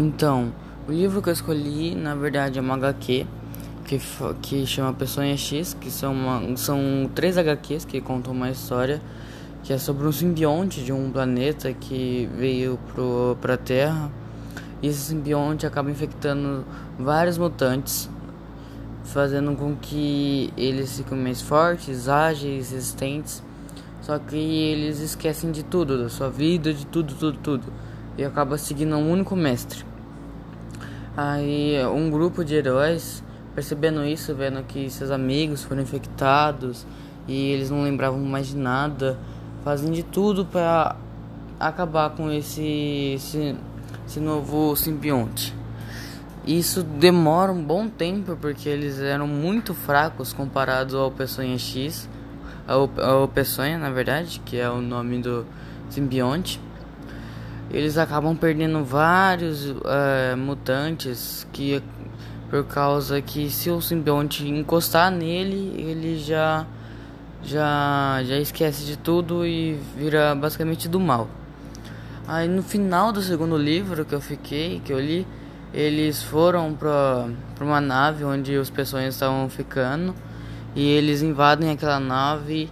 Então, o livro que eu escolhi, na verdade, é uma HQ que, que chama Peçonha X, que são, uma, são três HQs que contam uma história que é sobre um simbionte de um planeta que veio pro, pra Terra. E esse simbionte acaba infectando vários mutantes, fazendo com que eles fiquem mais fortes, ágeis, resistentes. Só que eles esquecem de tudo, da sua vida, de tudo, tudo, tudo. E acaba seguindo um único mestre. Aí um grupo de heróis, percebendo isso, vendo que seus amigos foram infectados e eles não lembravam mais de nada, fazem de tudo para acabar com esse, esse, esse novo simbionte. Isso demora um bom tempo porque eles eram muito fracos comparados ao Peçonha X, ao, ao Peçonha na verdade, que é o nome do simbionte. Eles acabam perdendo vários uh, mutantes que por causa que se o simbionte encostar nele, ele já já já esquece de tudo e vira basicamente do mal. Aí no final do segundo livro que eu fiquei, que eu li, eles foram para uma nave onde os pessoas estavam ficando e eles invadem aquela nave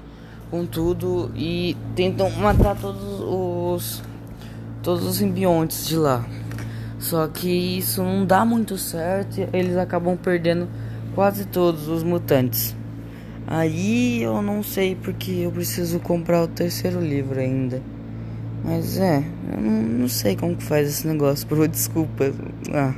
com tudo e tentam matar todos os todos os simbiontes de lá. Só que isso não dá muito certo eles acabam perdendo quase todos os mutantes. Aí eu não sei porque eu preciso comprar o terceiro livro ainda. Mas é, eu não, não sei como que faz esse negócio, por desculpa. Ah.